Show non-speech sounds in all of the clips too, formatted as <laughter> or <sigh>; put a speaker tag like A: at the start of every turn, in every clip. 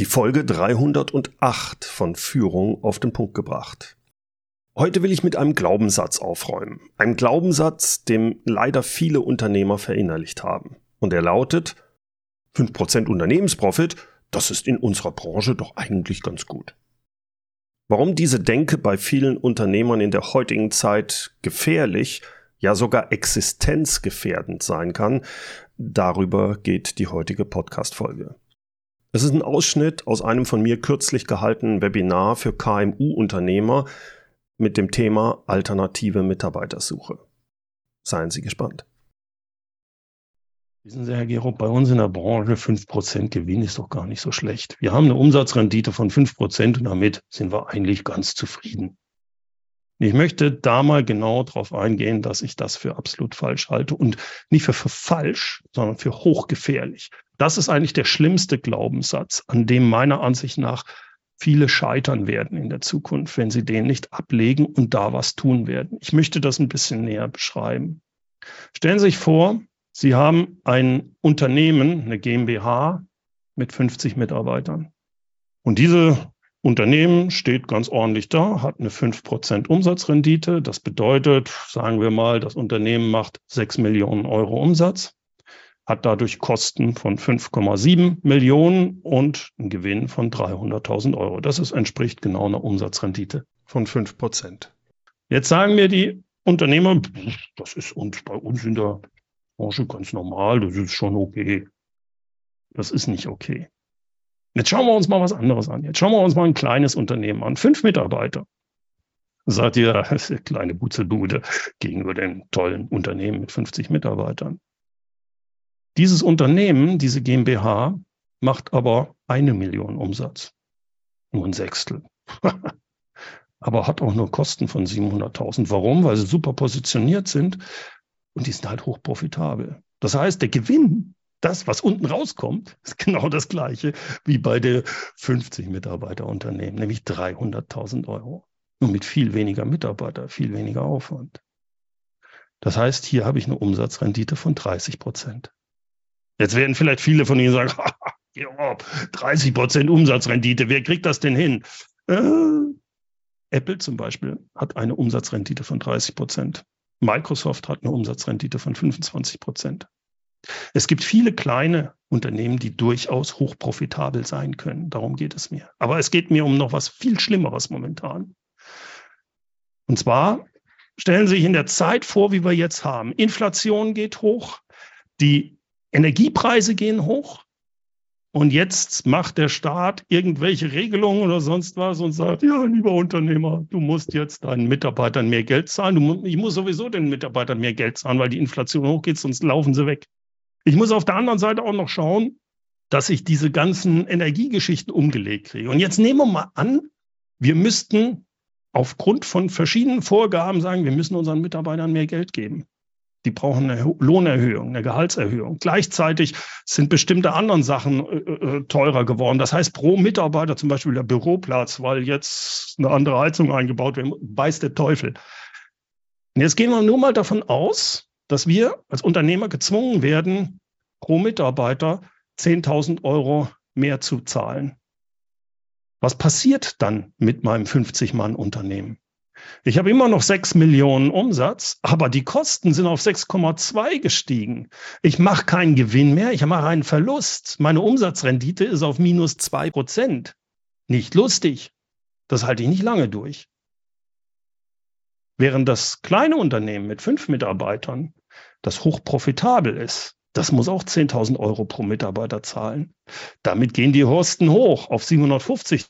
A: Die Folge 308 von Führung auf den Punkt gebracht. Heute will ich mit einem Glaubenssatz aufräumen. Einem Glaubenssatz, dem leider viele Unternehmer verinnerlicht haben. Und er lautet, 5% Unternehmensprofit, das ist in unserer Branche doch eigentlich ganz gut. Warum diese Denke bei vielen Unternehmern in der heutigen Zeit gefährlich, ja sogar existenzgefährdend sein kann, darüber geht die heutige Podcast-Folge. Es ist ein Ausschnitt aus einem von mir kürzlich gehaltenen Webinar für KMU-Unternehmer mit dem Thema alternative Mitarbeitersuche. Seien Sie gespannt.
B: Wissen Sie, Herr Gero, bei uns in der Branche 5% Gewinn ist doch gar nicht so schlecht. Wir haben eine Umsatzrendite von 5% und damit sind wir eigentlich ganz zufrieden. Ich möchte da mal genau darauf eingehen, dass ich das für absolut falsch halte und nicht für, für falsch, sondern für hochgefährlich. Das ist eigentlich der schlimmste Glaubenssatz, an dem meiner Ansicht nach viele scheitern werden in der Zukunft, wenn sie den nicht ablegen und da was tun werden. Ich möchte das ein bisschen näher beschreiben. Stellen Sie sich vor, Sie haben ein Unternehmen, eine GmbH mit 50 Mitarbeitern. Und diese Unternehmen steht ganz ordentlich da, hat eine 5% Umsatzrendite. Das bedeutet, sagen wir mal, das Unternehmen macht 6 Millionen Euro Umsatz, hat dadurch Kosten von 5,7 Millionen und einen Gewinn von 300.000 Euro. Das ist, entspricht genau einer Umsatzrendite von 5%. Jetzt sagen mir die Unternehmer, das ist uns bei uns in der Branche ganz normal, das ist schon okay. Das ist nicht okay. Jetzt schauen wir uns mal was anderes an. Jetzt schauen wir uns mal ein kleines Unternehmen an. Fünf Mitarbeiter. Sagt ihr, <laughs> kleine Butzelbude gegenüber dem tollen Unternehmen mit 50 Mitarbeitern. Dieses Unternehmen, diese GmbH, macht aber eine Million Umsatz. Nur ein Sechstel. <laughs> aber hat auch nur Kosten von 700.000. Warum? Weil sie super positioniert sind und die sind halt hochprofitabel. Das heißt, der Gewinn das, was unten rauskommt, <laughs> ist genau das gleiche wie bei der 50 Mitarbeiter Unternehmen, nämlich 300.000 Euro. Nur mit viel weniger Mitarbeiter, viel weniger Aufwand. Das heißt, hier habe ich eine Umsatzrendite von 30 Prozent. Jetzt werden vielleicht viele von Ihnen sagen, <laughs> 30 Prozent Umsatzrendite, wer kriegt das denn hin? Äh, Apple zum Beispiel hat eine Umsatzrendite von 30 Prozent. Microsoft hat eine Umsatzrendite von 25 Prozent. Es gibt viele kleine Unternehmen, die durchaus hochprofitabel sein können. Darum geht es mir. Aber es geht mir um noch was viel Schlimmeres momentan. Und zwar stellen Sie sich in der Zeit vor, wie wir jetzt haben. Inflation geht hoch, die Energiepreise gehen hoch. Und jetzt macht der Staat irgendwelche Regelungen oder sonst was und sagt, ja, lieber Unternehmer, du musst jetzt deinen Mitarbeitern mehr Geld zahlen. Du, ich muss sowieso den Mitarbeitern mehr Geld zahlen, weil die Inflation hochgeht, sonst laufen sie weg. Ich muss auf der anderen Seite auch noch schauen, dass ich diese ganzen Energiegeschichten umgelegt kriege. Und jetzt nehmen wir mal an, wir müssten aufgrund von verschiedenen Vorgaben sagen, wir müssen unseren Mitarbeitern mehr Geld geben. Die brauchen eine Lohnerhöhung, eine Gehaltserhöhung. Gleichzeitig sind bestimmte anderen Sachen äh, äh, teurer geworden. Das heißt, pro Mitarbeiter, zum Beispiel der Büroplatz, weil jetzt eine andere Heizung eingebaut wird, weiß der Teufel. Und jetzt gehen wir nur mal davon aus, dass wir als Unternehmer gezwungen werden, pro Mitarbeiter 10.000 Euro mehr zu zahlen. Was passiert dann mit meinem 50-Mann-Unternehmen? Ich habe immer noch 6 Millionen Umsatz, aber die Kosten sind auf 6,2 gestiegen. Ich mache keinen Gewinn mehr, ich mache einen Verlust. Meine Umsatzrendite ist auf minus 2 Prozent. Nicht lustig. Das halte ich nicht lange durch. Während das kleine Unternehmen mit fünf Mitarbeitern das hochprofitabel ist, das muss auch 10.000 Euro pro Mitarbeiter zahlen. Damit gehen die Horsten hoch auf 750.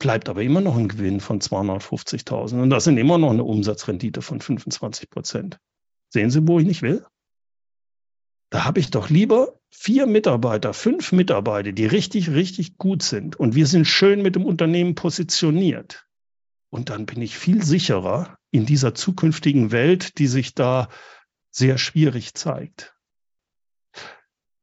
B: Bleibt aber immer noch ein Gewinn von 250.000. Und das sind immer noch eine Umsatzrendite von 25 Prozent. Sehen Sie, wo ich nicht will? Da habe ich doch lieber vier Mitarbeiter, fünf Mitarbeiter, die richtig, richtig gut sind. Und wir sind schön mit dem Unternehmen positioniert. Und dann bin ich viel sicherer in dieser zukünftigen Welt, die sich da sehr schwierig zeigt.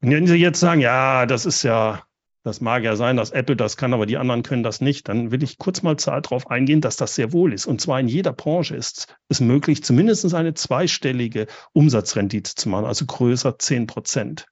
B: Und wenn Sie jetzt sagen, ja, das ist ja, das mag ja sein, dass Apple das kann, aber die anderen können das nicht, dann will ich kurz mal darauf eingehen, dass das sehr wohl ist. Und zwar in jeder Branche ist es möglich, zumindest eine zweistellige Umsatzrendite zu machen, also größer 10 Prozent.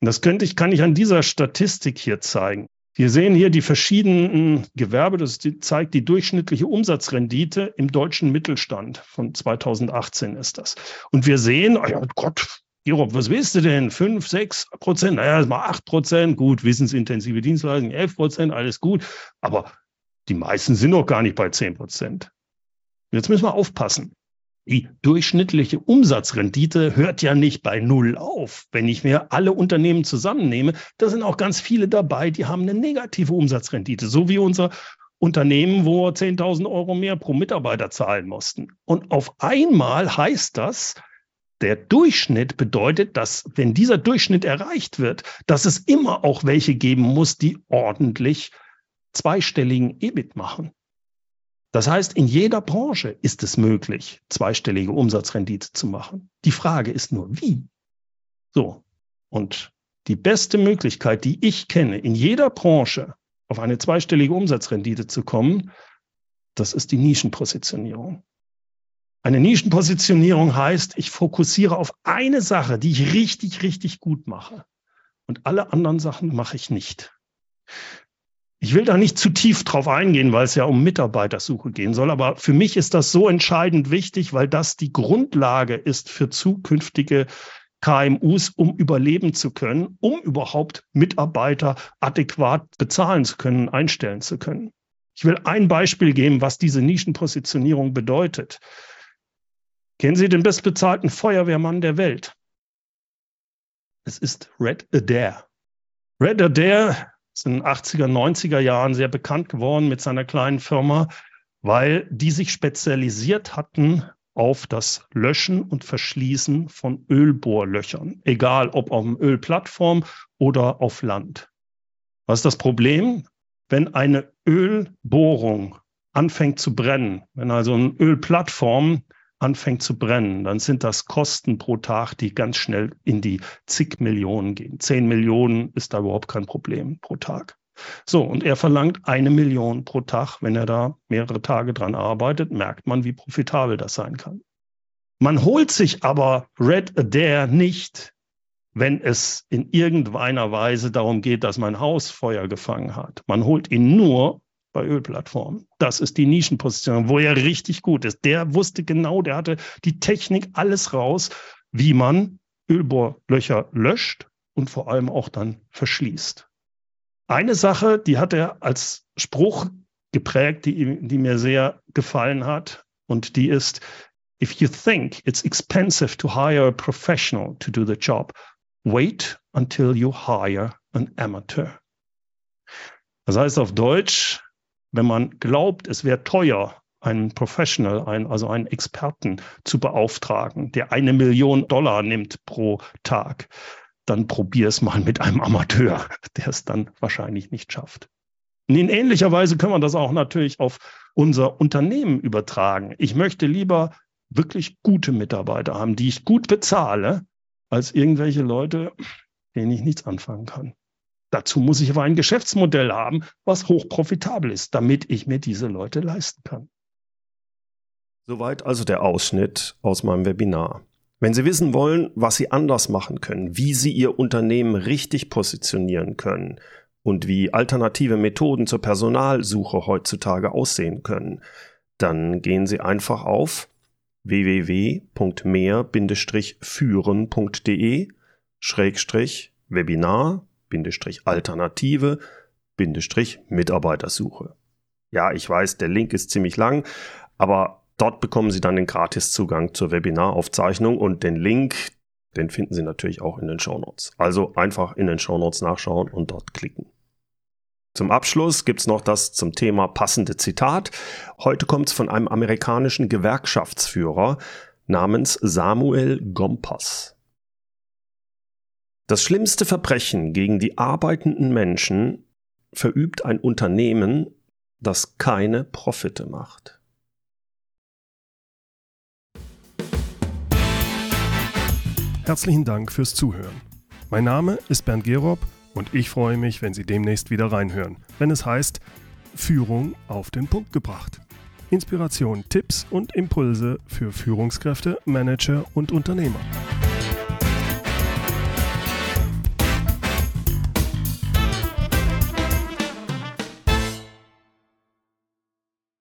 B: Und das könnte ich, kann ich an dieser Statistik hier zeigen. Wir sehen hier die verschiedenen Gewerbe. Das zeigt die durchschnittliche Umsatzrendite im deutschen Mittelstand. Von 2018 ist das. Und wir sehen, oh ja Gott, Gerob, was willst du denn? Fünf, sechs Prozent? Naja, mal acht Prozent. Gut, wissensintensive Dienstleistungen, elf Prozent, alles gut. Aber die meisten sind noch gar nicht bei zehn Prozent. Jetzt müssen wir aufpassen. Die durchschnittliche Umsatzrendite hört ja nicht bei Null auf. Wenn ich mir alle Unternehmen zusammennehme, da sind auch ganz viele dabei, die haben eine negative Umsatzrendite, so wie unser Unternehmen, wo wir 10.000 Euro mehr pro Mitarbeiter zahlen mussten. Und auf einmal heißt das, der Durchschnitt bedeutet, dass wenn dieser Durchschnitt erreicht wird, dass es immer auch welche geben muss, die ordentlich zweistelligen EBIT machen. Das heißt, in jeder Branche ist es möglich, zweistellige Umsatzrendite zu machen. Die Frage ist nur, wie? So. Und die beste Möglichkeit, die ich kenne, in jeder Branche auf eine zweistellige Umsatzrendite zu kommen, das ist die Nischenpositionierung. Eine Nischenpositionierung heißt, ich fokussiere auf eine Sache, die ich richtig, richtig gut mache. Und alle anderen Sachen mache ich nicht. Ich will da nicht zu tief drauf eingehen, weil es ja um Mitarbeitersuche gehen soll. Aber für mich ist das so entscheidend wichtig, weil das die Grundlage ist für zukünftige KMUs, um überleben zu können, um überhaupt Mitarbeiter adäquat bezahlen zu können, einstellen zu können. Ich will ein Beispiel geben, was diese Nischenpositionierung bedeutet. Kennen Sie den bestbezahlten Feuerwehrmann der Welt? Es ist Red Adair. Red Adair ist in den 80er, 90er Jahren sehr bekannt geworden mit seiner kleinen Firma, weil die sich spezialisiert hatten auf das Löschen und Verschließen von Ölbohrlöchern, egal ob auf einer Ölplattform oder auf Land. Was ist das Problem? Wenn eine Ölbohrung anfängt zu brennen, wenn also eine Ölplattform anfängt zu brennen, dann sind das Kosten pro Tag, die ganz schnell in die zig Millionen gehen. Zehn Millionen ist da überhaupt kein Problem pro Tag. So, und er verlangt eine Million pro Tag. Wenn er da mehrere Tage dran arbeitet, merkt man, wie profitabel das sein kann. Man holt sich aber Red Adair nicht, wenn es in irgendeiner Weise darum geht, dass mein Haus Feuer gefangen hat. Man holt ihn nur, bei Ölplattformen. Das ist die Nischenposition, wo er richtig gut ist. Der wusste genau, der hatte die Technik alles raus, wie man Ölbohrlöcher löscht und vor allem auch dann verschließt. Eine Sache, die hat er als Spruch geprägt, die, die mir sehr gefallen hat, und die ist, if you think it's expensive to hire a professional to do the job, wait until you hire an amateur. Das heißt auf Deutsch, wenn man glaubt, es wäre teuer, einen Professional, einen, also einen Experten zu beauftragen, der eine Million Dollar nimmt pro Tag, dann probier es mal mit einem Amateur, der es dann wahrscheinlich nicht schafft. Und in ähnlicher Weise können wir das auch natürlich auf unser Unternehmen übertragen. Ich möchte lieber wirklich gute Mitarbeiter haben, die ich gut bezahle, als irgendwelche Leute, denen ich nichts anfangen kann. Dazu muss ich aber ein Geschäftsmodell haben, was hochprofitabel ist, damit ich mir diese Leute leisten kann.
A: Soweit also der Ausschnitt aus meinem Webinar. Wenn Sie wissen wollen, was Sie anders machen können, wie Sie Ihr Unternehmen richtig positionieren können und wie alternative Methoden zur Personalsuche heutzutage aussehen können, dann gehen Sie einfach auf www.mehr-führen.de Webinar Alternative Mitarbeitersuche. Ja, ich weiß, der Link ist ziemlich lang, aber dort bekommen Sie dann den Gratiszugang zur Webinaraufzeichnung und den Link, den finden Sie natürlich auch in den Shownotes. Also einfach in den Shownotes nachschauen und dort klicken. Zum Abschluss gibt es noch das zum Thema passende Zitat. Heute kommt es von einem amerikanischen Gewerkschaftsführer namens Samuel Gompas. Das schlimmste Verbrechen gegen die arbeitenden Menschen verübt ein Unternehmen, das keine Profite macht.
C: Herzlichen Dank fürs Zuhören. Mein Name ist Bernd Gerob und ich freue mich, wenn Sie demnächst wieder reinhören, wenn es heißt Führung auf den Punkt gebracht. Inspiration, Tipps und Impulse für Führungskräfte, Manager und Unternehmer.